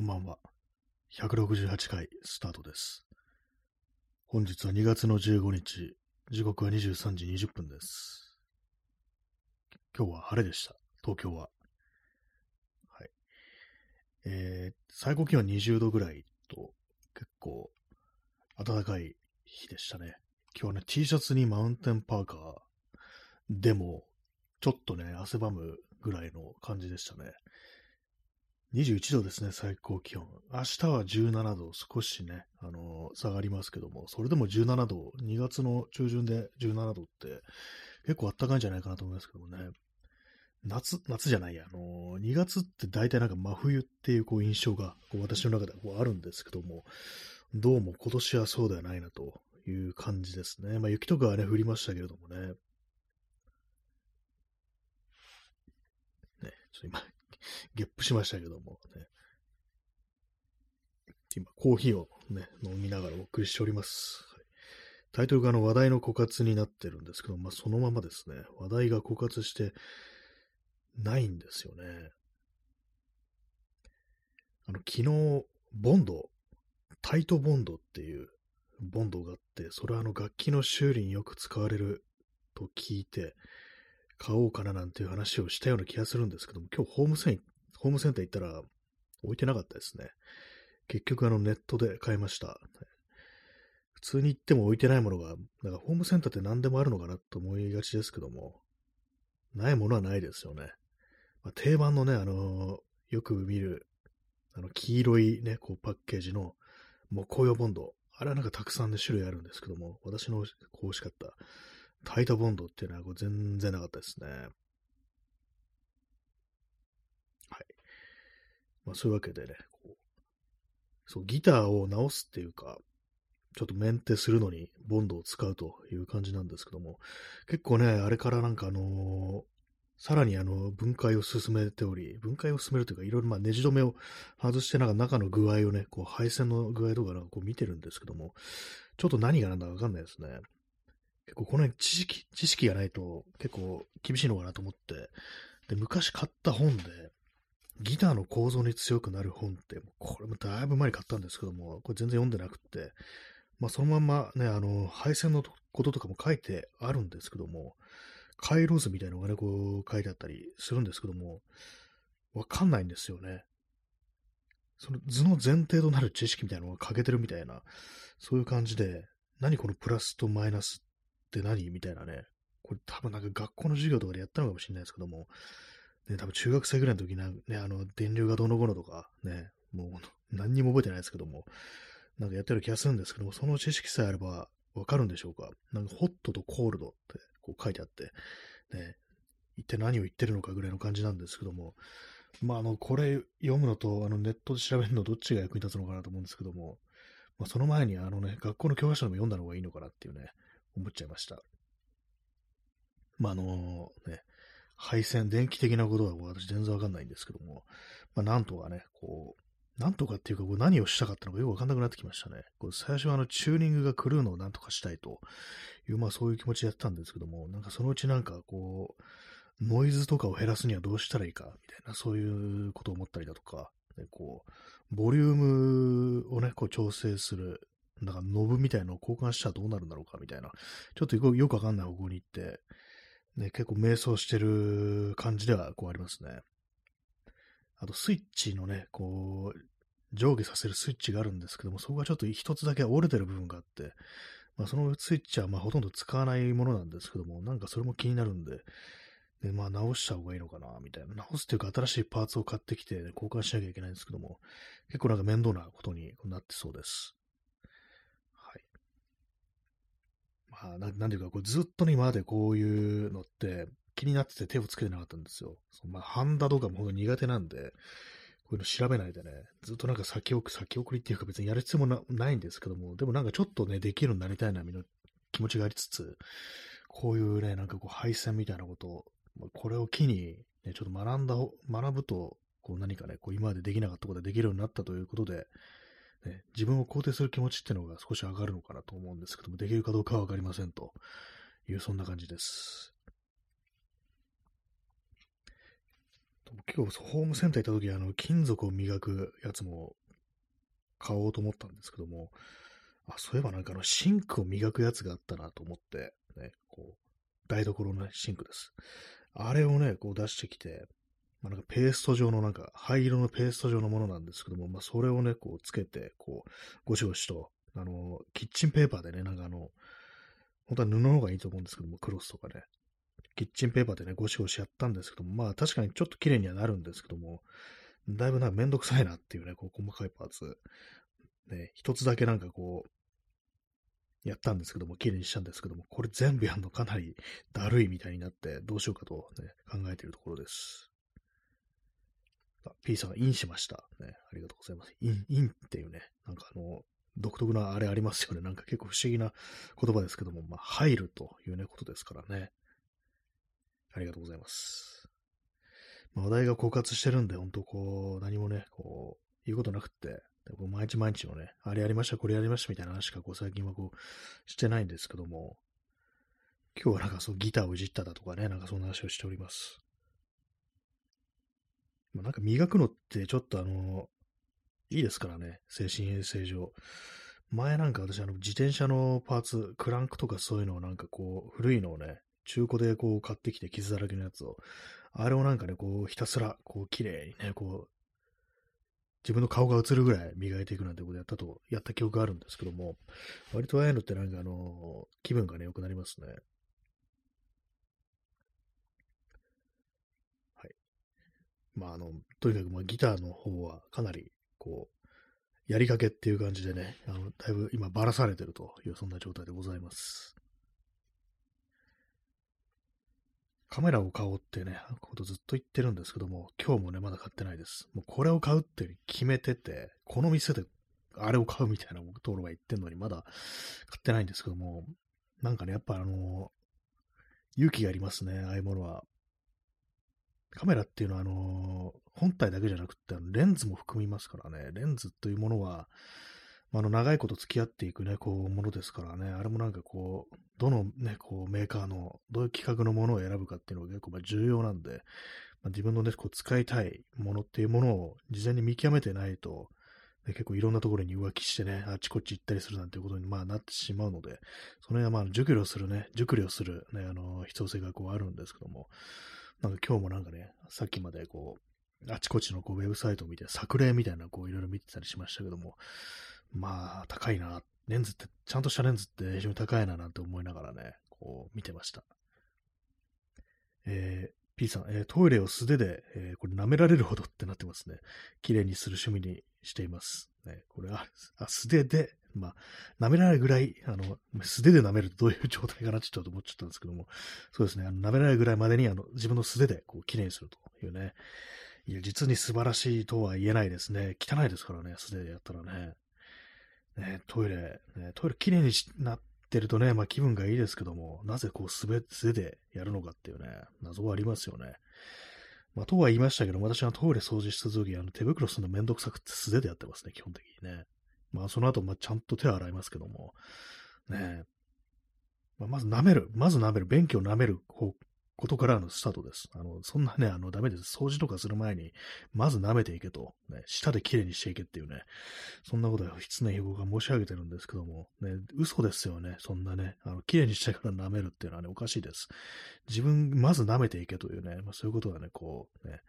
こんばんは。168回スタートです。本日は2月の15日、時刻は23時20分です。今日は晴れでした。東京は。はい。えー、最高気温20度ぐらいと、結構暖かい日でしたね。今日はね、T シャツにマウンテンパーカーでも、ちょっとね、汗ばむぐらいの感じでしたね。21度ですね、最高気温。明日は17度、少しね、あのー下がりますけども、それでも17度、2月の中旬で17度って、結構暖かいんじゃないかなと思いますけどもね。夏、夏じゃないや、あのー2月って大体なんか真冬っていうこう印象が、こう私の中ではこうあるんですけども、どうも今年はそうではないなという感じですね。まあ雪とかはね、降りましたけれどもね。ね、ちょっと今、ゲップしましたけどもね。今、コーヒーをね、飲みながらお送りしております。タイトルがあの話題の枯渇になってるんですけど、まあ、そのままですね、話題が枯渇してないんですよね。あの、昨日、ボンド、タイトボンドっていうボンドがあって、それはあの楽器の修理によく使われると聞いて、買おうかななんていう話をしたような気がするんですけども、今日ホームセンホームセンター行ったら置いてなかったですね。結局あのネットで買いました。普通に行っても置いてないものが、なんかホームセンターって何でもあるのかなと思いがちですけども、ないものはないですよね。まあ、定番のね、あのよく見る、あの黄色いね、こうパッケージの木工用ボンド。あれはなんかたくさんね、種類あるんですけども、私のこう欲しかったタイトボンドっていうのはこう全然なかったですね。はい。まあそういうわけでね、こうそう、ギターを直すっていうか、ちょっとメンテするのにボンドを使うという感じなんですけども、結構ね、あれからなんかあのーさらにあの、分解を進めており、分解を進めるというか、いろいろまあネジ止めを外して、なんか中の具合をね、こう配線の具合とかなんかこう見てるんですけども、ちょっと何がなんだかわかんないですね。結構この辺知識、知識がないと結構厳しいのかなと思って、で、昔買った本で、ギターの構造に強くなる本って、これもだいぶ前に買ったんですけども、これ全然読んでなくって、まあそのまんまね、あの、配線のこととかも書いてあるんですけども、回路図みたいなのがね、こう書いてあったりするんですけども、わかんないんですよね。その図の前提となる知識みたいなのが欠けてるみたいな、そういう感じで、何このプラスとマイナスって何？みたいなね。これ多分なんか学校の授業とかでやったのかもしれないですけども、ね、多分中学生ぐらいの時な、ね、あの、電流がどの頃とか、ね、もう何にも覚えてないですけども、なんかやってる気がするんですけども、その知識さえあればわかるんでしょうか？なんかホットとコールドってこう書いてあって、ね、一体何を言ってるのかぐらいの感じなんですけども、まあ、あの、これ読むのと、あの、ネットで調べるのどっちが役に立つのかなと思うんですけども、まあ、その前に、あのね、学校の教科書でも読んだのがいいのかなっていうね、思っちゃいました。まあ、あのね、配線、電気的なことは私全然わかんないんですけども、まあ、なんとかね、こう、なんとかっていうか、こう何をしたかったのかよくわかんなくなってきましたね。こう最初はあの、チューニングが狂うのをなんとかしたいという、まあそういう気持ちでやってたんですけども、なんかそのうちなんかこう、ノイズとかを減らすにはどうしたらいいか、みたいな、そういうことを思ったりだとか、ね、こう、ボリュームをね、こう調整する、なんかノブみたいなのを交換したらどうなるんだろうか、みたいな、ちょっとよくわかんない方向に行って、ね、結構迷走してる感じではこうありますね。あと、スイッチのね、こう、上下させるスイッチがあるんですけども、そこがちょっと一つだけ折れてる部分があって、まあ、そのスイッチはまほとんど使わないものなんですけども、なんかそれも気になるんで、でまあ直した方がいいのかな、みたいな。直すっていうか新しいパーツを買ってきて、交換しなきゃいけないんですけども、結構なんか面倒なことになってそうです。はい。まあ、ななんていうか、こうずっとね、今までこういうのって気になってて手をつけてなかったんですよ。そのまあ、ハンダとかも本当に苦手なんで、こういうの調べないでね、ずっとなんか先送り、先送りっていうか別にやる必要もなないんですけども、でもなんかちょっとね、できるようになりたいな、みの気持ちがありつつ、こういうね、なんかこう配線みたいなことを、これを機に、ね、ちょっと学んだ、学ぶと、こう何かね、こう今までできなかったことができるようになったということで、ね、自分を肯定する気持ちっていうのが少し上がるのかなと思うんですけども、できるかどうかはわかりませんという、そんな感じです。今日ホームセンター行った時、あの、金属を磨くやつも買おうと思ったんですけども、あ、そういえばなんかあの、シンクを磨くやつがあったなと思って、ね、こう、台所のね、シンクです。あれをね、こう出してきて、まあ、なんかペースト状のなんか灰色のペースト状のものなんですけども、まあ、それをね、こうつけて、こう、ゴシゴシと、あの、キッチンペーパーでね、なんかあの、本当は布の方がいいと思うんですけども、クロスとかね、キッチンペーパーでね、ゴシゴシやったんですけども、まあ確かにちょっと綺麗にはなるんですけども、だいぶなんかめんどくさいなっていうね、こう細かいパーツ。ね、一つだけなんかこう、やったんですけども、綺麗にしたんですけども、これ全部やるのかなりだるいみたいになって、どうしようかと、ね、考えているところです。あ、P さんがインしました。ね、ありがとうございます。イン、インっていうね、なんかあの、独特なあれありますよね。なんか結構不思議な言葉ですけども、まあ、入るというね、ことですからね。ありがとうございます。まあ、話題が枯渇してるんで、本当こう、何もね、こう、言うことなくって、こう毎日毎日のね、あれやりました、これやりましたみたいな話しかこう最近はこう、してないんですけども、今日はなんかそうギターをいじっただとかね、なんかそんな話をしております。まあ、なんか磨くのってちょっとあの、いいですからね、精神衛生上。前なんか私あの自転車のパーツ、クランクとかそういうのをなんかこう、古いのをね、中古でこう買ってきて傷だらけのやつを、あれをなんかね、こうひたすらこう綺麗にね、こう、自分の顔が映るぐらい磨いていくなんてことやったと、やった記憶があるんですけども、割とああいうのってなんかあの、気分がね、良くなりますね。はい。まああの、とにかくまあギターの方はかなり、こう、やりかけっていう感じでね、あの、だいぶ今ばらされてるという、そんな状態でございます。カメラを買おうってね、ことずっと言ってるんですけども、今日もね、まだ買ってないです。もうこれを買うって決めてて、この店であれを買うみたいなところが言ってんのに、まだ買ってないんですけども、なんかね、やっぱあの、勇気がありますね、ああいうものは。カメラっていうのは、あの、本体だけじゃなくて、レンズも含みますからね、レンズというものは、あの、長いこと付き合っていくね、こう、ものですからね、あれもなんかこう、どのね、こう、メーカーの、どういう企画のものを選ぶかっていうのが結構ま重要なんで、まあ、自分のね、こう、使いたいものっていうものを事前に見極めてないと、ね、結構いろんなところに浮気してね、あちこち行ったりするなんていうことに、まあ、なってしまうので、その辺はまあ、熟慮するね、熟慮するね、あの、必要性がこう、あるんですけども、なんか今日もなんかね、さっきまでこう、あちこちのこうウェブサイトを見て、作例みたいなこういろいろ見てたりしましたけども、まあ、高いな。レンズって、ちゃんとしたレンズって非常に高いななんて思いながらね、こう見てました。えー、P さん、えー、トイレを素手で、えー、これ舐められるほどってなってますね。綺麗にする趣味にしています。ね、これは、あ、素手で、まあ、舐められるぐらい、あの、素手で舐めるとどういう状態かなってちょっと思っちゃったんですけども、そうですね、あの舐められるぐらいまでに、あの、自分の素手で、こう、綺麗にするというね。いや、実に素晴らしいとは言えないですね。汚いですからね、素手でやったらね。ね、トイレ、ね、トイレきれいになってるとね、まあ気分がいいですけども、なぜこう素手でやるのかっていうね、謎はありますよね。まあ、とは言いましたけど、私はトイレ掃除した時、あの手袋するのめんどくさくて素手でやってますね、基本的にね。まあその後、まあちゃんと手を洗いますけども、ねまあ、まず舐める、まず舐める、便器を舐めることからのスタートです。あの、そんなね、あの、ダメです。掃除とかする前に、まず舐めていけと、ね、舌できれいにしていけっていうね、そんなことは失礼僕が申し上げてるんですけども、ね、嘘ですよね、そんなね、あの、きれいにしてから舐めるっていうのはね、おかしいです。自分、まず舐めていけというね、まあ、そういうことがね、こう、ね、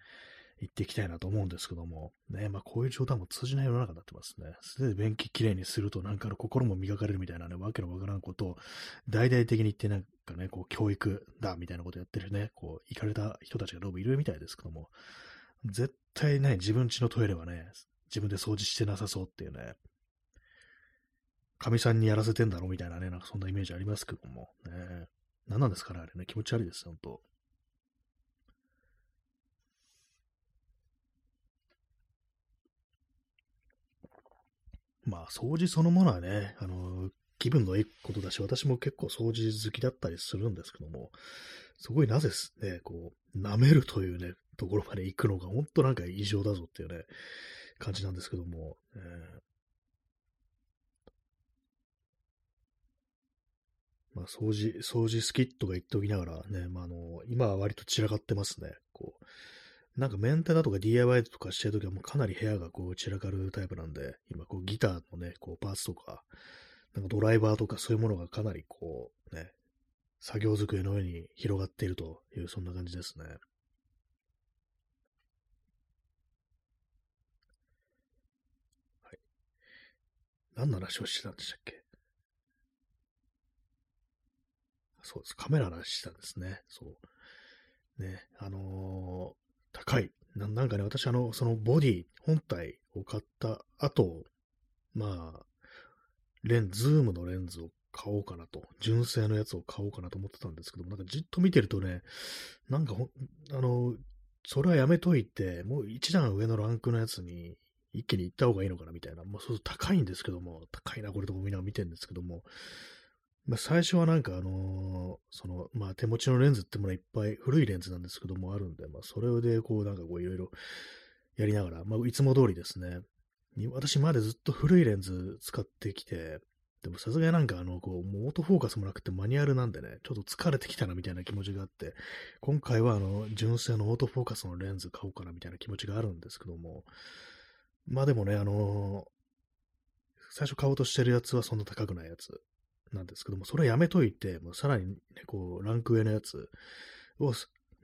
言っていきたいなと思うんですけども、ね、まあこういう状態も通じない世の中になってますね。すで便器きれいにするとなんかの心も磨かれるみたいなね、わけのわからんことを大々的に言ってなんかね、こう教育だみたいなことやってるね、こう、行かれた人たちがどうもいるみたいですけども、絶対ね、自分家のトイレはね、自分で掃除してなさそうっていうね、神さんにやらせてんだろうみたいなね、なんかそんなイメージありますけども、ね、何なんですかね、あれね、気持ち悪いです、本当まあ、掃除そのものはね、あの、気分のいいことだし、私も結構掃除好きだったりするんですけども、すごいなぜすね、こう、舐めるというね、ところまで行くのが、本当なんか異常だぞっていうね、感じなんですけども、えーまあ、掃除、掃除好きとか言っておきながらね、まあ、あの、今は割と散らかってますね。こう、なんかメンテだとか DIY とかしてるときはもうかなり部屋がこう散らかるタイプなんで、今こうギターのね、こうパーツとか、なんかドライバーとかそういうものがかなりこうね、作業机の上に広がっているという、そんな感じですね。はい。何の話をしてたんでしたっけ？そうです。カメラの話してたんですね。そう。ね、あの、高いな。んかね、私あの、そのボディ本体を買った後、まあ、レン、ズームのレンズを買おうかなと、純正のやつを買おうかなと思ってたんですけども、なんかじっと見てるとね、なんか、あの、それはやめといて、もう一段上のランクのやつに一気に行った方がいいのかなみたいな、まあ、そう高いんですけども、高いな、これともみんな見てるんですけども、まあ、最初はなんかあのー、その、まあ、手持ちのレンズってものはいっぱい古いレンズなんですけどもあるんで、まあ、それでこうなんかこういろいろやりながら、まあ、いつも通りですね、私までずっと古いレンズ使ってきて、でもさすがになんかあの、こう、もうオートフォーカスもなくてマニュアルなんでね、ちょっと疲れてきたなみたいな気持ちがあって、今回はあの、純正のオートフォーカスのレンズ買おうかなみたいな気持ちがあるんですけども、まあでもね、あの最初買おうとしてるやつはそんな高くないやつ。なんですけども、それやめといて、もうさらにね、こう、ランク上のやつを、も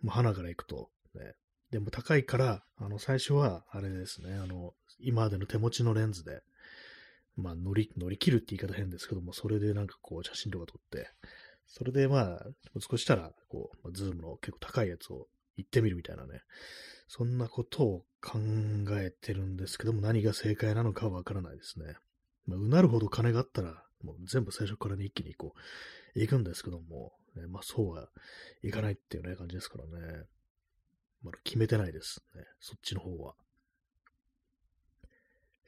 う花から行くと、ね、でも高いから、あの、最初は、あれですね、あの、今までの手持ちのレンズで、まあ、乗り、乗り切るって言い方変ですけども、それでなんかこう、写真とか撮って、それでまあ、少ししたら、こう、ズームの結構高いやつを行ってみるみたいなね、そんなことを考えてるんですけども、何が正解なのかわからないですね。まあ、うなるほど金があったら、もう全部最初からね、一気にこう、行くんですけども、ね、まあそうはいかないっていうね、感じですからね。まだ決めてないですね、そっちの方は。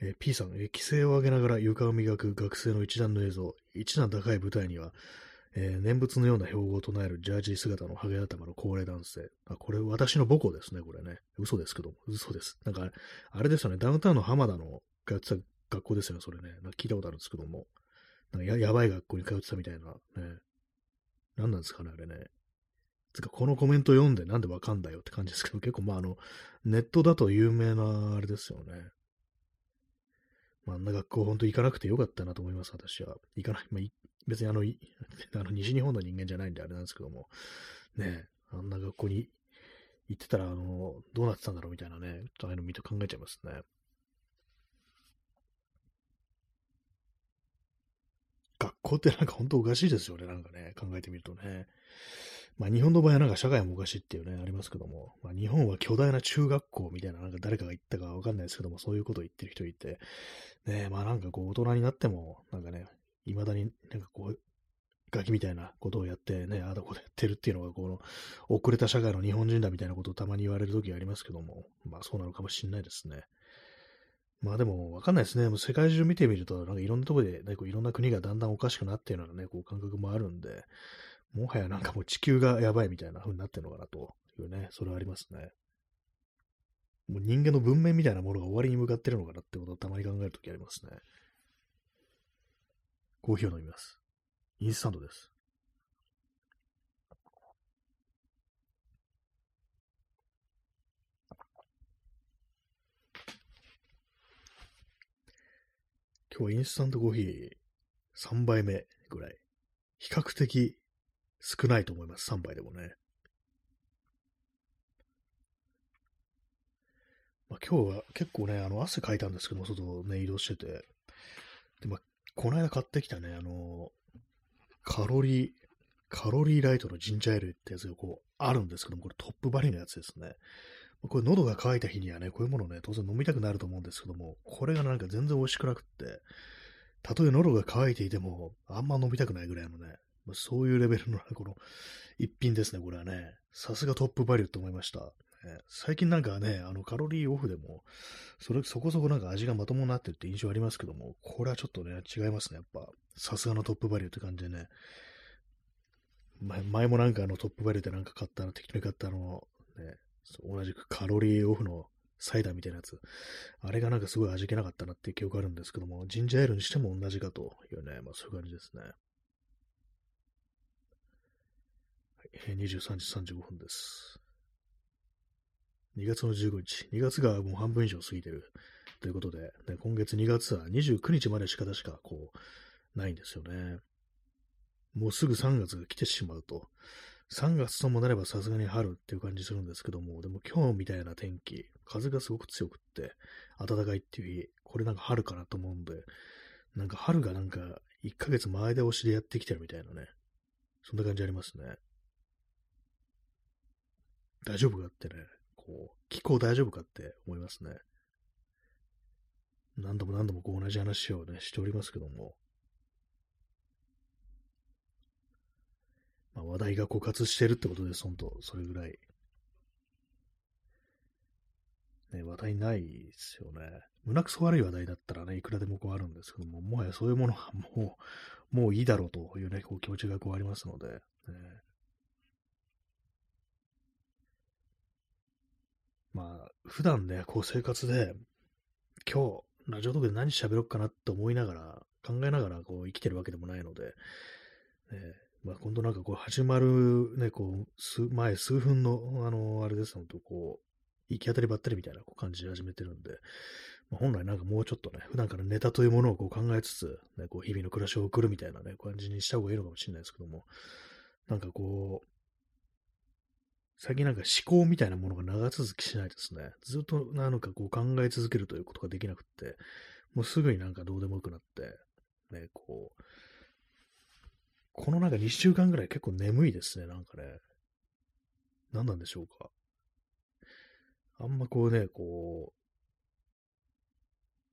えー、P さん、えー、規制を上げながら床を磨く学生の一段の映像。一段高い舞台には、えー、念仏のような標語を唱えるジャージ姿のハゲ頭の高齢男性。あ、これ私の母校ですね、これね。嘘ですけども。嘘です。なんか、あれですよね、ダウンタウンの浜田のやってた学校ですよね、それね。な聞いたことあるんですけども。なんかややばい学校に通ってたみたいな。ね。何なんですかね、あれね。つか、このコメント読んでなんでわかんだよって感じですけど、結構まああの、ネットだと有名なあれですよね。まあ、あんな学校本当行かなくてよかったなと思います、私は。行かない。まあ、別にあの、あの西日本の人間じゃないんであれなんですけども、ねあんな学校に行ってたら、あの、どうなってたんだろうみたいなね、ちょっとああいうの見て考えちゃいますね。校ってなんか本当おかしいですよね、なんかね、考えてみるとね。まあ日本の場合はなんか社会もおかしいっていうね、ありますけども、まあ日本は巨大な中学校みたいな、なんか誰かが言ったかわかんないですけども、そういうことを言ってる人いて、ねまあなんかこう大人になっても、なんかね、未だになんかこう、ガキみたいなことをやってね、ああだことやってるっていうのが、この、遅れた社会の日本人だみたいなことをたまに言われる時ありますけども、まあそうなのかもしれないですね。まあでも、わかんないですね。もう世界中見てみると、なんかいろんなところで、ね、こういろんな国がだんだんおかしくなっているようなね、こう感覚もあるんで、もはやなんかもう地球がやばいみたいな風になってるのかなというね、それはありますね。もう人間の文明みたいなものが終わりに向かってるのかなってことをたまに考えるときありますね。コーヒーを飲みます。インスタントです。今日はインスタントコーヒー3杯目ぐらい。比較的少ないと思います。3杯でもね。まあ、今日は結構ね、あの、汗かいたんですけども、外をね、移動してて。で、まあ、この間買ってきたね、あの、カロリー、カロリーライトのジンジャーエールってやつがこう、あるんですけども、これトップバリューのやつですね。これ喉が渇いた日にはね、こういうものね、当然飲みたくなると思うんですけども、これがなんか全然美味しくなくって、たとえ喉が渇いていても、あんま飲みたくないぐらいのね、まあ、そういうレベルの、この、一品ですね、これはね。さすがトップバリューと思いました。最近なんかね、あのカロリーオフでも、それ、そこそこなんか味がまともになってるって印象ありますけども、これはちょっとね、違いますね、やっぱ。さすがのトップバリューって感じでね。前前もなんかあのトップバリューでなんか買ったの、適当に買ったあの、ね、同じくカロリーオフのサイダーみたいなやつ。あれがなんかすごい味気なかったなっていう記憶あるんですけども、ジンジャーエールにしても同じかというね、まあそういう感じですね。はい、23時35分です。2月の15日。2月がもう半分以上過ぎてるということで、ね、今月2月は29日までしか確かこう、ないんですよね。もうすぐ3月が来てしまうと。3月ともなればさすがに春っていう感じするんですけども、でも今日みたいな天気、風がすごく強くって、暖かいっていう日、これなんか春かなと思うんで、なんか春がなんか1ヶ月前倒しでやってきてるみたいなね、そんな感じありますね。大丈夫かってね、こう、気候大丈夫かって思いますね。何度も何度もこう同じ話をね、しておりますけども。まあ、話題が枯渇してるってことです、本当それぐらい。ね、話題ないですよね。胸くそ悪い話題だったらね、いくらでもこうあるんですけども、もはやそういうものはもう、もういいだろうというね、こう気持ちがこうありますので、ね、まあ、普段ね、こう生活で、今日、ラジオトークで何喋ろうかなって思いながら、考えながらこう生きてるわけでもないので、ね、まあ、今度なんかこう始まるね、こう、数、前数分の、あの、あれですのと、こう、行き当たりばったりみたいな感じで始めてるんで、まあ、本来なんかもうちょっとね、普段からネタというものをこう考えつつ、ね、こう日々の暮らしを送るみたいなね、感じにした方がいいのかもしれないですけども、なんかこう、最近なんか思考みたいなものが長続きしないですね。ずっとなんかこう考え続けるということができなくって、もうすぐになんかどうでもよくなって、ね、こう、このなんか2週間ぐらい結構眠いですね、なんかね。何なんでしょうか。あんまこうね、こう、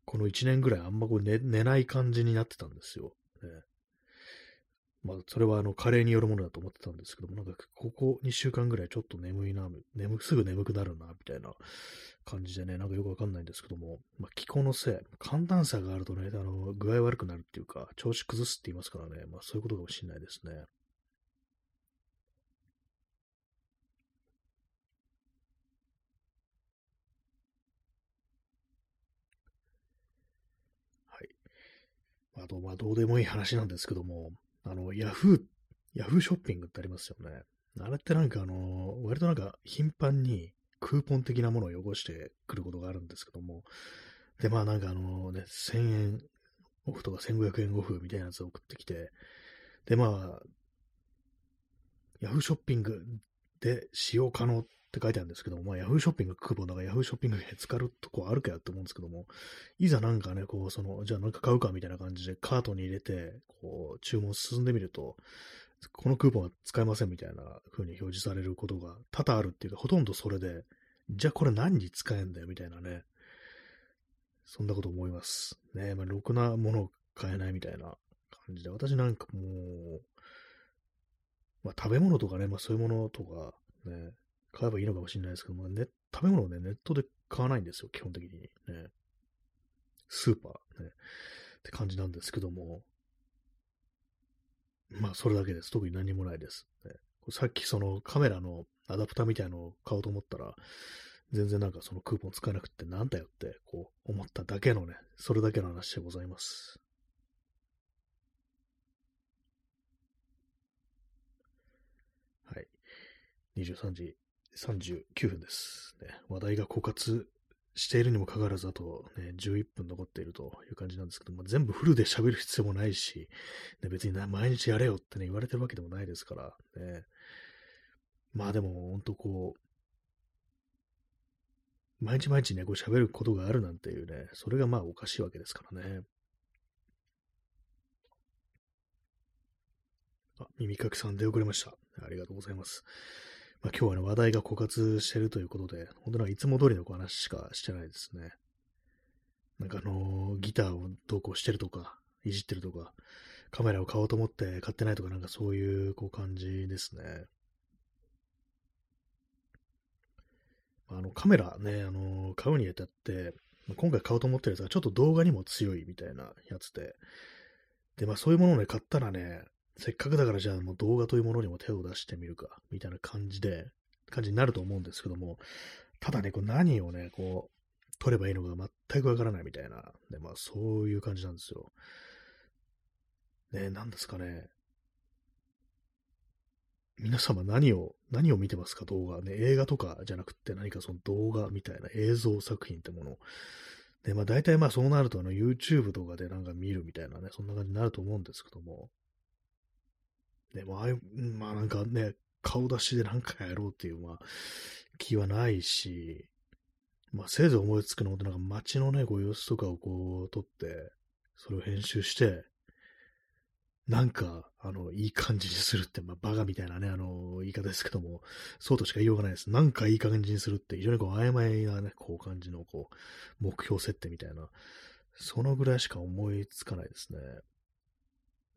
この1年ぐらいあんまこう寝寝ない感じになってたんですよ。ね、まあ、それはあの、加齢によるものだと思ってたんですけども、なんか、ここ2週間ぐらいちょっと眠いな、眠、すぐ眠くなるな、みたいな感じでね、なんかよくわかんないんですけども、まあ、気候のせい、寒暖差があるとね、あの、具合悪くなるっていうか、調子崩すって言いますからね、まあ、そういうことかもしれないですね。はい。あと、まあ、どうでもいい話なんですけども、あの、ヤフー、ヤフーショッピングってありますよね。あれってなんかあの、割となんか頻繁にクーポン的なものを汚してくることがあるんですけども、で、まあなんかあのね、1000円オフとか1500円オフみたいなやつを送ってきて、で、まあ、ヤフーショッピングで使用可能っって書いてあるんですけども、まあ、ヤフーショッピングクーポンだからヤフーショッピングで使うとこあるかやと思うんですけども、いざなんかね、こう、その、じゃあなんか買うかみたいな感じでカートに入れて、こう、注文進んでみると、このクーポンは使えませんみたいな風に表示されることが多々あるっていうか、ほとんどそれで、じゃあこれ何に使えんだよみたいなね、そんなこと思います。ねまあ、ろくなものを買えないみたいな感じで、私なんかもう、まあ、食べ物とかね、まあ、そういうものとか、ね、買えばいいのかもしれないですけども、ね、食べ物をね、ネットで買わないんですよ、基本的に。ね。スーパー、ね。って感じなんですけども。まあ、それだけです。特に何もないです。ね、さっきそのカメラのアダプターみたいのを買おうと思ったら、全然なんかそのクーポン使えなくてなんだよってこう思っただけのね、それだけの話でございます。はい。23時39分です。ね、話題が枯渇しているにもかかわらず、あと、ね、11分残っているという感じなんですけど、まあ、全部フルで喋る必要もないし、ね、別に毎日やれよってね、言われてるわけでもないですから、ね。まあでも、ほんとこう、毎日毎日ね、こう喋ることがあるなんていうね、それがまあおかしいわけですからね。あ、耳かきさん出遅れました。ありがとうございます。まあ、今日はね、話題が枯渇してるということで、本当なんかいつも通りの話しかしてないですね。なんかあのー、ギターを投稿してるとか、いじってるとか、カメラを買おうと思って買ってないとか、なんかそういうこう感じですね。あの、カメラね、あのー、買うにあたって、今回買おうと思ってるやつがちょっと動画にも強いみたいなやつで、で、まあそういうものをね、買ったらね、せっかくだからじゃあもう動画というものにも手を出してみるか、みたいな感じで、感じになると思うんですけども、ただね、こう何をね、こう、撮ればいいのか全くわからないみたいな、で、まあそういう感じなんですよ。ね、なんですかね。皆様何を、何を見てますか？動画ね。映画とかじゃなくて何かその動画みたいな映像作品ってもの。で、まあ大体まあそうなるとあの YouTube とかでなんか見るみたいなね、そんな感じになると思うんですけども。でもああいう、まあなんかね、顔出しでなんかやろうっていう、まあ、気はないし、まあせいぜい思いつくのってなんか街のね、こう様子とかをこう撮って、それを編集して、なんか、あの、いい感じにするって、まあ、バカみたいなね、あの、言い方ですけども、そうとしか言いようがないです。なんかいい感じにするって、非常にこう、曖昧なね、こう感じの、こう、目標設定みたいな、そのぐらいしか思いつかないですね。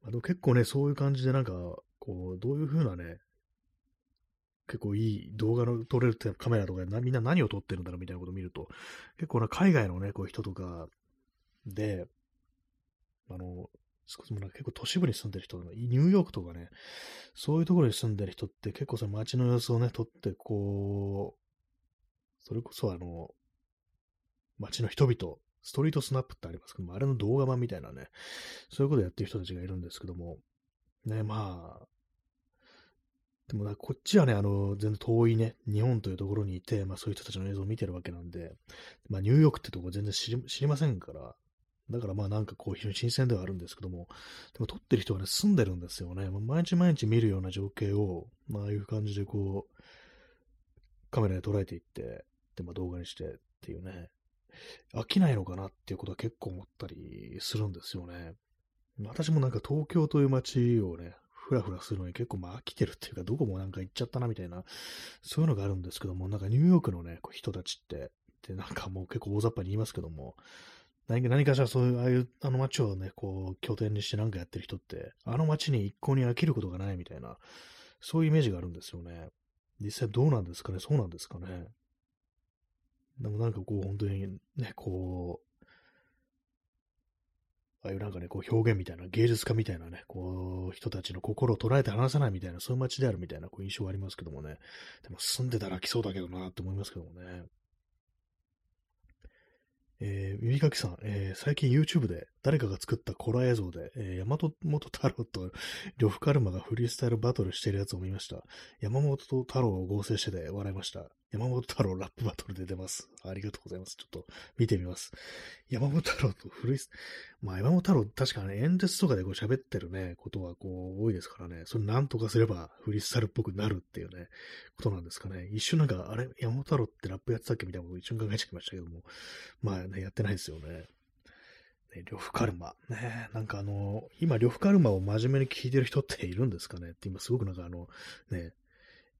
あと結構ね、そういう感じでなんか、こう、どういう風なね、結構いい動画の撮れるカメラとかでみんな何を撮ってるんだろうみたいなことを見ると、結構な海外のね、こう人とかで、あの、少しもなんか結構都市部に住んでる人、ニューヨークとかね、そういうところに住んでる人って結構その街の様子をね、撮って、こう、それこそあの、街の人々、ストリートスナップってありますけども、あれの動画版みたいなね、そういうことやってる人たちがいるんですけども、ね、まあ、でもこっちはね、あの、全然遠いね、日本というところにいて、まあそういう人たちの映像を見てるわけなんで、まあニューヨークってとこ全然知り知りませんから、だからまあなんかこう非常に新鮮ではあるんですけども、でも撮ってる人はね、住んでるんですよね。毎日毎日見るような情景を、まあああいう感じでこう、カメラで捉えていって、で、まあ動画にしてっていうね、飽きないのかなっていうことは結構思ったりするんですよね。私もなんか東京という街をね、ふらふらするのに結構まあ飽きてるっていうか、どこもなんか行っちゃったなみたいな、そういうのがあるんですけども、なんかニューヨークのね、こう人たちって、で、なんかもう結構大雑把に言いますけども、何か何かしらそういう、ああいう、あの街をね、こう、拠点にしてなんかやってる人って、あの街に一向に飽きることがないみたいな、そういうイメージがあるんですよね。実際どうなんですかね？そうなんですかね？でもなんかこう、本当にね、こう、ああいうなんかね、こう表現みたいな、芸術家みたいなね、こう、人たちの心を捉えて離さないみたいな、そういう街であるみたいなこう印象はありますけどもね。でも住んでたら来そうだけどなって思いますけどもね。えー、ゆりかきさん、えー、最近 YouTube で誰かが作ったコラ映像で、えー、山本太郎と呂布カルマがフリースタイルバトルしてるやつを見ました。山本太郎を合成してて笑いました。山本太郎ラップバトルで出ます。ありがとうございます。ちょっと見てみます。山本太郎と古い、まあ山本太郎確かね、演説とかでこう喋ってるね、ことはこう多いですからね、それなんとかすればフリースタルっぽくなるっていうね、ことなんですかね。一瞬なんか、あれ？山本太郎ってラップやってたっけ？みたいなこと一瞬考えちゃいましたけども、まあね、やってないですよね。ね、呂布カルマ。ね、なんかあの、今、呂布カルマを真面目に聞いてる人っているんですかね？って今すごくなんかあの、ね、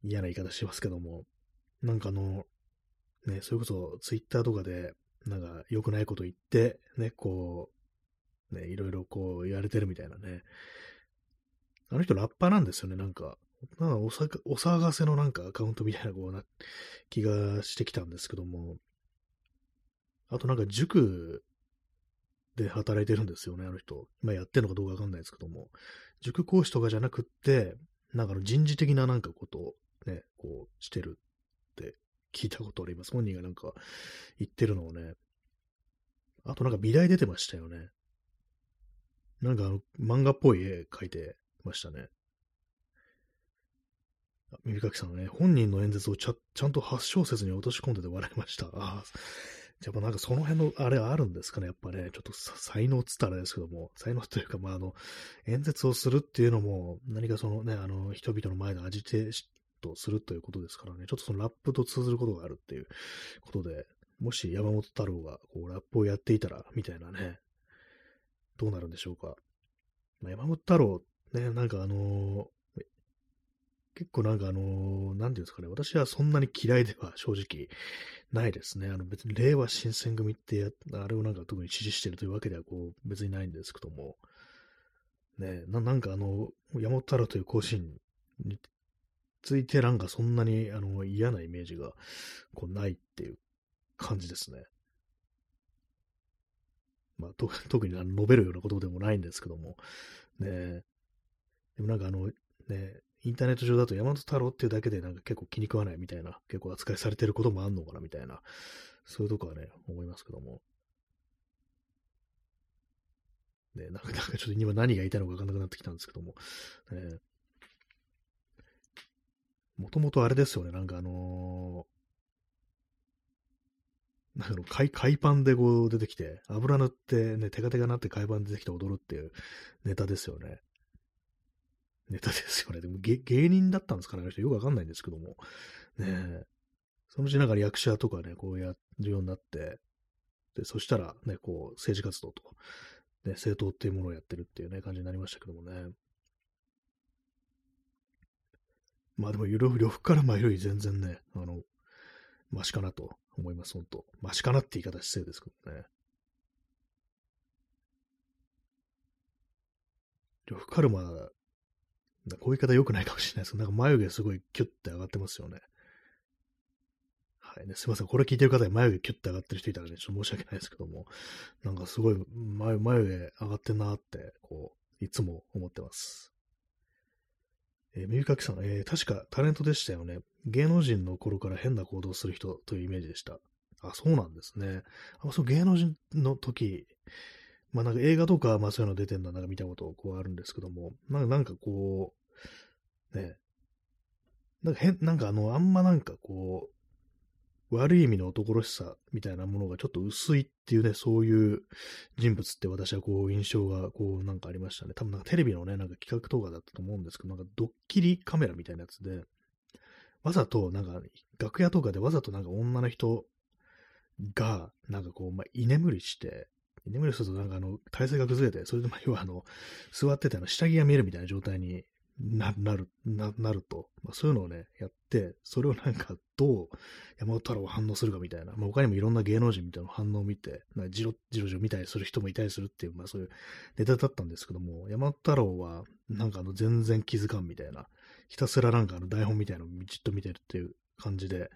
嫌な言い方しますけども、なんかあの、ね、それこそツイッターとかで、なんか良くないこと言って、ね、こう、ね、いろいろこう言われてるみたいなね。あの人ラッパーなんですよね、なんか。なんかおさお騒がせのなんかアカウントみたいなこうな気がしてきたんですけども。あとなんか塾で働いてるんですよね、あの人。今やってるのかどうかわかんないですけども。塾講師とかじゃなくって、なんかの人事的ななんかことをね、こうしてるって聞いたことあります。本人がなんか言ってるのをね。あとなんか美大出てましたよね。なんかあの漫画っぽい絵描いてましたね。耳かきさんはね、本人の演説をちゃちゃんと8小節に落とし込んでて笑いました。ああ、やっぱなんかその辺のあれあるんですかね、やっぱね、ちょっと才能つったらですけども、才能というか、まああの、演説をするっていうのも、何かそのね、あの、人々の前で味てとするということですからね、ちょっとそのラップと通ずることがあるっていうことで、もし山本太郎がこうラップをやっていたら、みたいなね、どうなるんでしょうか。まあ、山本太郎、ね、なんかあのー、結構なんかあのー、なんていうんですかね、私はそんなに嫌いでは正直ないですね。あの別に令和新選組って、あれをなんか特に支持してるというわけではこう別にないんですけども、ね、ななんかあの、山本太郎という甲子園についてなんかそんなにあの嫌なイメージがこうないっていう感じですね。まあ、と 特に述べるようなことでもないんですけども、ねでもなんかあの、ね、インターネット上だと山本太郎っていうだけでなんか結構気に食わないみたいな、結構扱いされてることもあんのかなみたいな、そういうとこはね、思いますけども。ね、なんか、なかちょっと今何が言いたいのかわかんなくなってきたんですけども、ね、もともとあれですよね、なんかあのー、なんかの海海パンでこう出てきて、油塗ってね、テカテカなって海パン出てきて踊るっていうネタですよね。ネタですよね。でも芸人だったんですかね、よくわかんないんですけども。ねえ。そのうちなんか役者とかね、こうやるようになって、で、そしたらね、こう、政治活動と、ね、政党っていうものをやってるっていうね、感じになりましたけどもね。まあでも、呂布から前より全然ね、あの、マシかなと思います、本当マシかなって言い方失礼ですけどね。呂布カルマ、こういう言い方良くないかもしれないですけど、なんか眉毛すごいキュッて上がってますよね。はいね、すいません。これ聞いてる方で眉毛キュッて上がってる人いたらね、ちょっと申し訳ないですけども、なんかすごい眉眉毛上がってんなって、こう、いつも思ってます。えー、耳かきさん、えー、確かタレントでしたよね。芸能人の頃から変な行動する人というイメージでした。あ、そうなんですね。あそう芸能人の時、まあなんか映画とか、まあそういうの出てるのはなんか見たことこうあるんですけども、なんかなんかこう、ね、なんか変、なんかあの、あんまなんかこう、悪い意味の男らしさみたいなものがちょっと薄いっていうね、そういう人物って私はこう印象がこうなんかありましたね。多分なんかテレビのね、なんか企画動画だったと思うんですけど、なんかドッキリカメラみたいなやつで、わざとなんか楽屋とかでわざとなんか女の人がなんかこう、まあ、居眠りして、居眠りするとなんかあの体勢が崩れて、それでま要はあの座っててあの下着が見えるみたいな状態にな、なる、な、なると。まあ、そういうのをね、やって、それをなんかどう山本太郎が反応するかみたいな、まあ、他にもいろんな芸能人みたいな反応を見て、なんかじろじろじろ見たりする人もいたりするっていう、まあそういうネタだったんですけども、山本太郎はなんかあの全然気づかんみたいな、ひたすらなんかあの台本みたいなのをじっと見てるっていう感じで、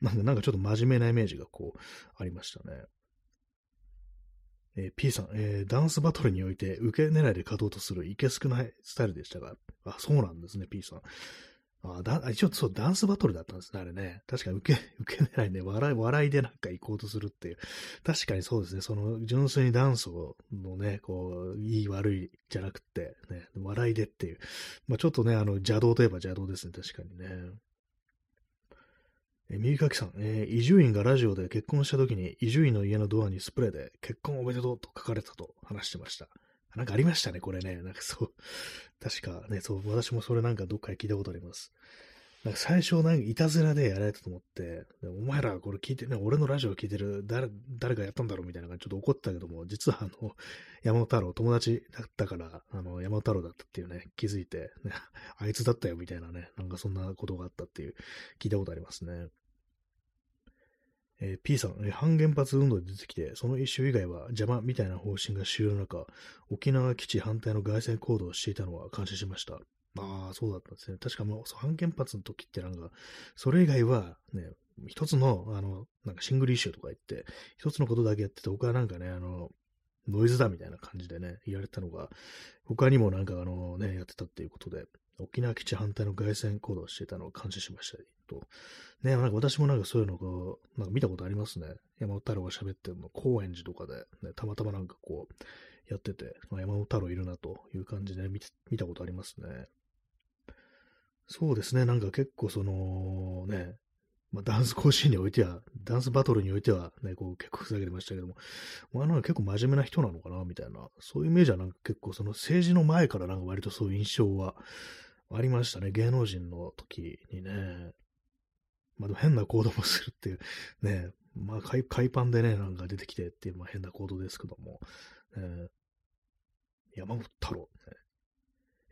なんかなんかちょっと真面目なイメージがこう、ありましたね。えー、P さん、えー、ダンスバトルにおいて受け狙いで勝とうとするいけすくないスタイルでしたが、あ、そうなんですね、P さん。あだ一応、そう、ダンスバトルだったんですね、あれね。確かに受け、受け狙いね、笑い、笑いでなんか行こうとするっていう。確かにそうですね、その、純粋にダンスを、のね、こう、いい悪いじゃなくて、ね、笑いでっていう。まあちょっとね、あの、邪道といえば邪道ですね、確かにね。え、右かきさん、えー、伊集院がラジオで結婚した時に、伊集院の家のドアにスプレーで結婚おめでとうと書かれたと話してました。なんかありましたね、これね。なんかそう、確かね、そう、私もそれなんかどっかで聞いたことあります。なんか最初なんかいたずらでやられたと思って、お前らこれ聞いてね、俺のラジオ聞いてる、誰、誰がやったんだろうみたいな感じでちょっと怒ったけども、実はあの、山本太郎、友達だったから、あの、山本太郎だったっていうね、気づいて、ね、あいつだったよみたいなね、なんかそんなことがあったっていう、聞いたことありますね。えー、P さん、えー、反原発運動で出てきて、その一種以外は邪魔みたいな方針が主流の中、沖縄基地反対の外線行動をしていたのは感謝しました。ああ、そうだったんですね。確かもう、反原発の時ってなんか、それ以外はね、一つの、あの、なんかシングルイシューとか言って、一つのことだけやってて、他はなんかね、あの、ノイズだみたいな感じでね、言われたのが、他にもなんかあのね、やってたっていうことで、沖縄基地反対の外線行動をしていたのを感謝しましたと。ね、なんか私もなんかそういうのをなんか見たことありますね。山本太郎が喋ってるの、高円寺とかで、ね、たまたまなんかこう、やってて、まあ、山本太郎いるなという感じで見見たことありますね。そうですね、なんか結構その、ね、まあ、ダンス甲子園においては、ダンスバトルにおいては、ね、こう結構ふざけてましたけども、まあ、なんか結構真面目な人なのかな、みたいな、そういうイメージはなんか結構その政治の前からなんか割とそういう印象はありましたね。芸能人の時にね。まあ変な行動もするっていう、ね、まあ海海パンでね、なんか出てきてっていう、まあ変な行動ですけども、えー、山本太郎、ね、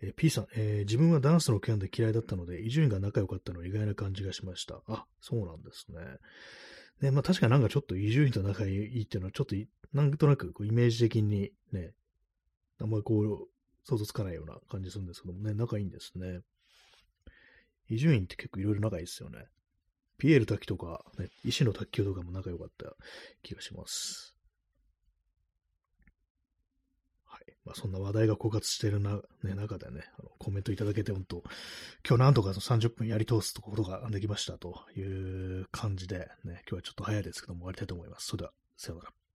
えー、P さん、えー、自分はダンスの件で嫌いだったので、伊集院が仲良かったのは意外な感じがしました。あ、そうなんですね。ね、まあ確かになんかちょっと伊集院と仲いいっていうのは、ちょっとなんとなくこうイメージ的にね、あんまりこう、想像つかないような感じするんですけどもね、仲いいんですね。伊集院って結構いろいろ仲いいですよね。ピエール滝とか、ね、石の卓球とかも仲良かった気がします。はい。まあ、そんな話題が枯渇してるな、ね、中でね、あのコメントいただけて、本当今日なんとか30分やり通すことができましたという感じで、ね、今日はちょっと早いですけども終わりたいと思います。それでは、さようなら。